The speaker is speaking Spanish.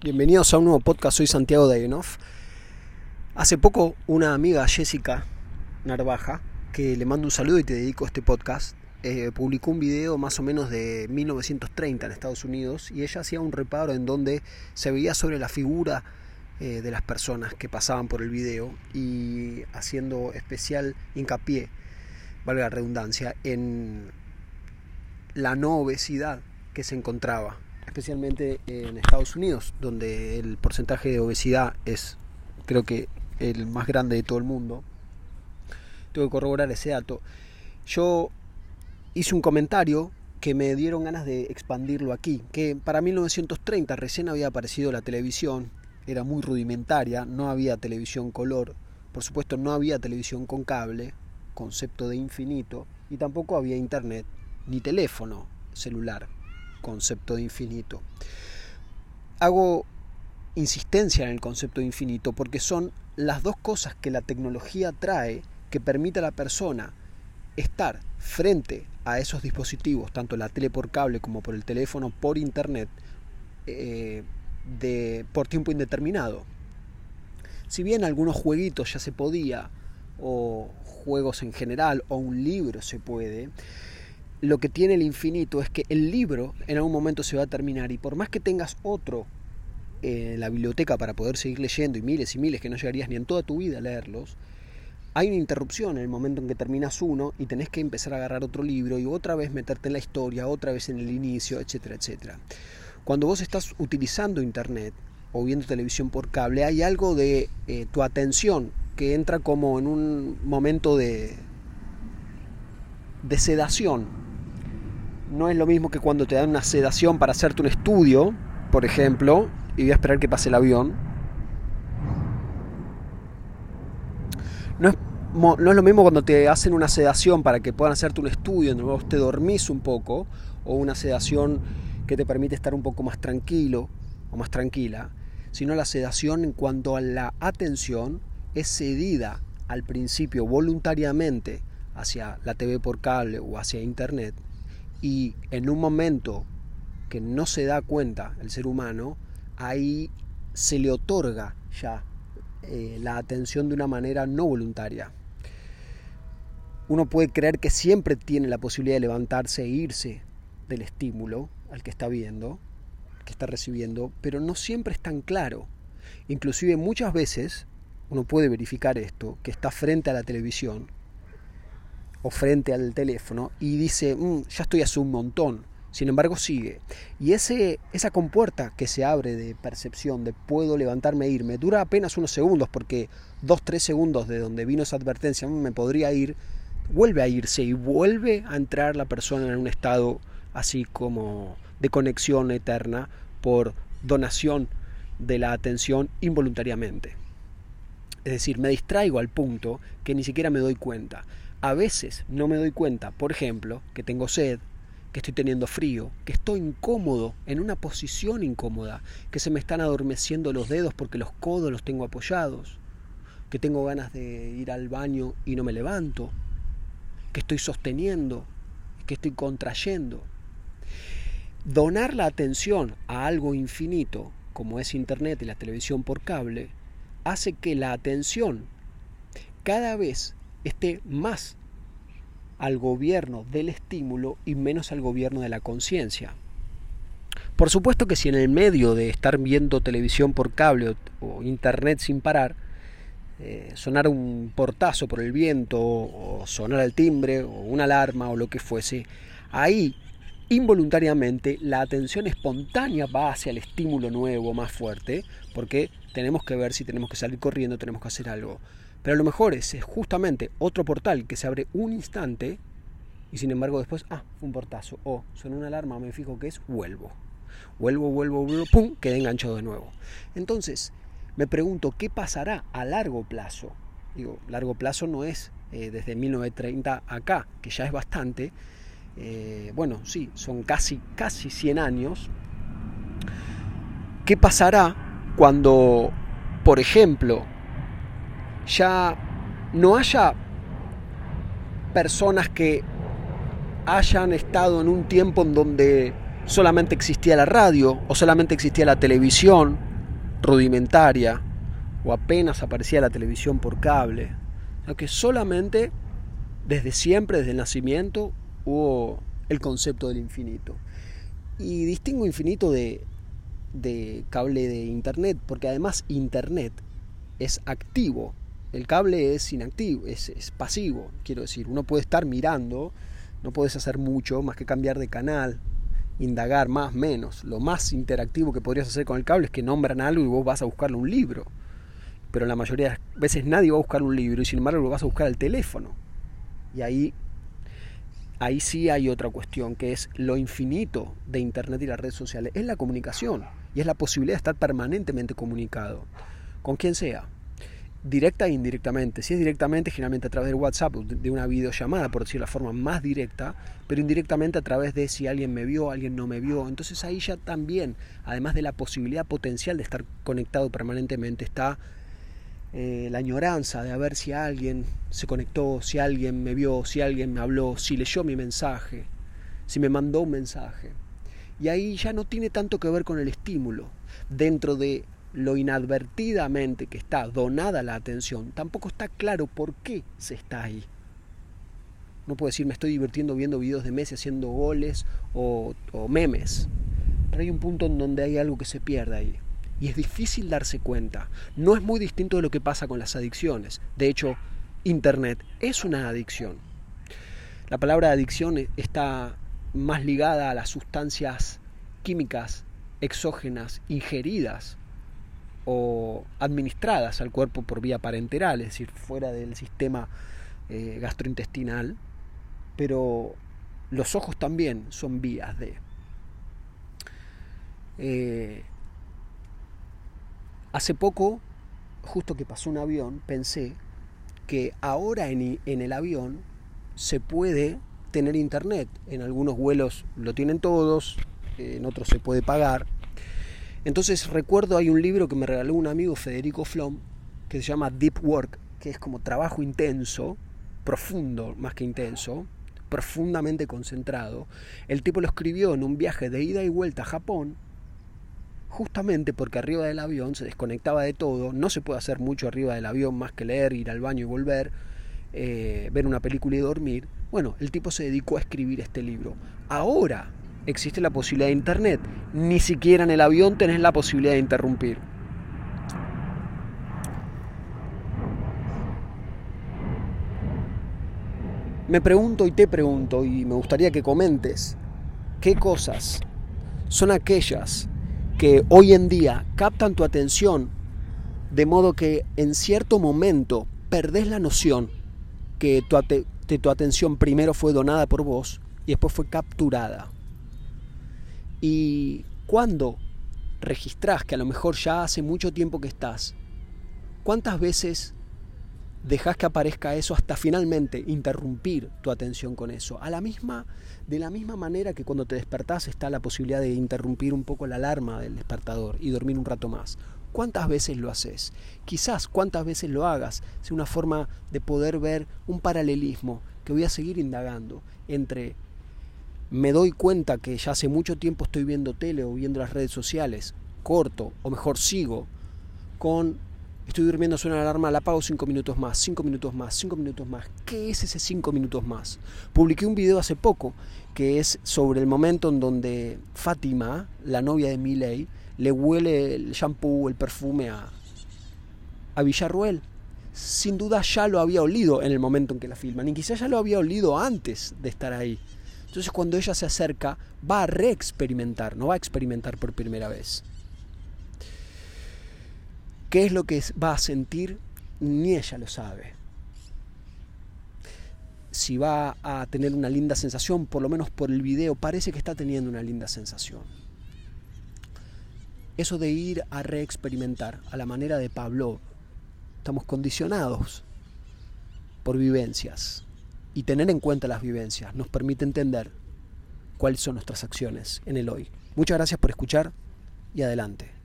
Bienvenidos a un nuevo podcast, soy Santiago Dagenov. Hace poco una amiga, Jessica Narvaja, que le mando un saludo y te dedico este podcast, eh, publicó un video más o menos de 1930 en Estados Unidos y ella hacía un reparo en donde se veía sobre la figura eh, de las personas que pasaban por el video y haciendo especial hincapié, valga la redundancia, en la no obesidad que se encontraba especialmente en Estados Unidos, donde el porcentaje de obesidad es creo que el más grande de todo el mundo. Tengo que corroborar ese dato. Yo hice un comentario que me dieron ganas de expandirlo aquí, que para 1930 recién había aparecido la televisión, era muy rudimentaria, no había televisión color, por supuesto no había televisión con cable, concepto de infinito, y tampoco había internet ni teléfono celular concepto de infinito. Hago insistencia en el concepto de infinito porque son las dos cosas que la tecnología trae que permite a la persona estar frente a esos dispositivos, tanto la tele por cable como por el teléfono por internet, eh, de, por tiempo indeterminado. Si bien algunos jueguitos ya se podía, o juegos en general, o un libro se puede, lo que tiene el infinito es que el libro en algún momento se va a terminar y por más que tengas otro en la biblioteca para poder seguir leyendo y miles y miles que no llegarías ni en toda tu vida a leerlos, hay una interrupción en el momento en que terminas uno y tenés que empezar a agarrar otro libro y otra vez meterte en la historia, otra vez en el inicio, etcétera, etcétera. Cuando vos estás utilizando internet o viendo televisión por cable, hay algo de eh, tu atención que entra como en un momento de sedación no es lo mismo que cuando te dan una sedación para hacerte un estudio, por ejemplo, y voy a esperar que pase el avión. No es, no es lo mismo cuando te hacen una sedación para que puedan hacerte un estudio, en donde vos te dormís un poco, o una sedación que te permite estar un poco más tranquilo o más tranquila, sino la sedación en cuanto a la atención es cedida al principio voluntariamente hacia la TV por cable o hacia internet y en un momento que no se da cuenta el ser humano, ahí se le otorga ya eh, la atención de una manera no voluntaria. Uno puede creer que siempre tiene la posibilidad de levantarse e irse del estímulo al que está viendo, que está recibiendo, pero no siempre es tan claro. Inclusive muchas veces uno puede verificar esto, que está frente a la televisión o frente al teléfono y dice, mm, ya estoy hace un montón. Sin embargo, sigue. Y ese, esa compuerta que se abre de percepción, de puedo levantarme e irme, dura apenas unos segundos, porque dos, tres segundos de donde vino esa advertencia, mm, me podría ir, vuelve a irse y vuelve a entrar la persona en un estado así como de conexión eterna por donación de la atención involuntariamente. Es decir, me distraigo al punto que ni siquiera me doy cuenta. A veces no me doy cuenta, por ejemplo, que tengo sed, que estoy teniendo frío, que estoy incómodo, en una posición incómoda, que se me están adormeciendo los dedos porque los codos los tengo apoyados, que tengo ganas de ir al baño y no me levanto, que estoy sosteniendo, que estoy contrayendo. Donar la atención a algo infinito, como es Internet y la televisión por cable, hace que la atención cada vez esté más al gobierno del estímulo y menos al gobierno de la conciencia. Por supuesto que si en el medio de estar viendo televisión por cable o, internet sin parar, eh, sonar un portazo por el viento o sonar el timbre o una alarma o lo que fuese, ahí involuntariamente la atención espontánea va hacia el estímulo nuevo más fuerte porque tenemos que ver si tenemos que salir corriendo, tenemos que hacer algo. Pero a lo mejor es justamente otro portal que se abre un instante y sin embargo después, ah, un portazo. O suena una alarma, me fijo que es, vuelvo. Vuelvo, vuelvo, vuelvo, pum, quedé enganchado de nuevo. Entonces, me pregunto, ¿qué pasará a largo plazo? Digo, largo plazo no es eh, desde 1930 acá, que ya es bastante. Eh, bueno, sí, son casi, casi 100 años. ¿Qué pasará cuando, por ejemplo, ya no haya personas que hayan estado en un tiempo en donde solamente existía la radio o solamente existía la televisión rudimentaria o apenas aparecía la televisión por cable, que solamente desde siempre, desde el nacimiento, hubo el concepto del infinito. Y distingo infinito de, de cable de internet, porque además internet es activo, el cable es inactivo, es, es, pasivo, quiero decir, uno puede estar mirando, no puedes hacer mucho más que cambiar de canal, indagar más, menos. Lo más interactivo que podrías hacer con el cable es que nombran algo y vos vas a buscarle un libro. Pero la mayoría de veces nadie va a buscar un libro y sin embargo lo vas a buscar al teléfono. Y ahí, ahí sí hay otra cuestión, que es lo infinito de Internet y las redes sociales. Es la comunicación y es la posibilidad de estar permanentemente comunicado con quien sea directa e indirectamente. Si es directamente, generalmente a través del WhatsApp, de una videollamada, por decir la forma más directa, pero indirectamente a través de si alguien me vio, alguien no me vio. Entonces ahí ya también, además de la posibilidad potencial de estar conectado permanentemente, está eh, la añoranza de ver si alguien se conectó, si alguien me vio, si alguien me habló, si leyó mi mensaje, si me mandó un mensaje. Y ahí ya no tiene tanto que ver con el estímulo. Dentro de lo inadvertidamente que está donada la atención, tampoco está claro por qué se está ahí. No puedo decir me estoy divirtiendo viendo videos de Messi haciendo goles o, o memes. Pero hay un punto en donde hay algo que se pierde ahí. Y es difícil darse cuenta. No es muy distinto de lo que pasa con las adicciones. De hecho, Internet es una adicción. La palabra adicción está más ligada a las sustancias químicas exógenas ingeridas o administradas al cuerpo por vía parenteral, es decir, fuera del sistema eh, gastrointestinal, pero los ojos también son vías de... Eh, hace poco, justo que pasó un avión, pensé que ahora en, el avión se puede tener internet. En algunos vuelos lo tienen todos, en otros se puede pagar, entonces recuerdo hay un libro que me regaló un amigo Federico Flom que se llama Deep Work, que es como trabajo intenso, profundo más que intenso, profundamente concentrado. El tipo lo escribió en un viaje de ida y vuelta a Japón, justamente porque arriba del avión se desconectaba de todo, no se puede hacer mucho arriba del avión más que leer, ir al baño y volver, eh, ver una película y dormir. Bueno, el tipo se dedicó a escribir este libro. Ahora existe la posibilidad de internet. Ni siquiera en el avión tenés la posibilidad de interrumpir. Me pregunto y te pregunto y me gustaría que comentes qué cosas son aquellas que hoy en día captan tu atención de modo que en cierto momento perdés la noción que tu, tu atención primero fue donada por vos y después fue capturada. Y cuando registrás que a lo mejor ya hace mucho tiempo que estás, ¿cuántas veces dejas que aparezca eso hasta finalmente interrumpir tu atención con eso? A la misma, de la misma manera que cuando te despertás está la posibilidad de interrumpir un poco la alarma del despertador y dormir un rato más. ¿Cuántas veces lo haces? Quizás cuántas veces lo hagas sea una forma de poder ver un paralelismo que voy a seguir indagando entre me doy cuenta que ya hace mucho tiempo estoy viendo tele o viendo las redes sociales, corto, o mejor sigo, con estoy durmiendo, suena la alarma, la apago cinco minutos más, cinco minutos más, cinco minutos más. ¿Qué es ese cinco minutos más? Publiqué un video hace poco que es sobre el momento en donde Fátima, la novia de Miley, le huele el shampoo, el perfume a, a Villarruel. Sin duda ya lo había olido en el momento en que la filman, y quizás ya lo había olido antes de estar ahí. Entonces cuando ella se acerca, va a reexperimentar, no va a experimentar por primera vez. ¿Qué es lo que va a sentir? Ni ella lo sabe. Si va a tener una linda sensación, por lo menos por el video, parece que está teniendo una linda sensación. Eso de ir a reexperimentar a la manera de Pablo, estamos condicionados por vivencias y tener en cuenta las vivencias nos permite entender cuáles son nuestras acciones en el hoy. Muchas gracias por escuchar y adelante.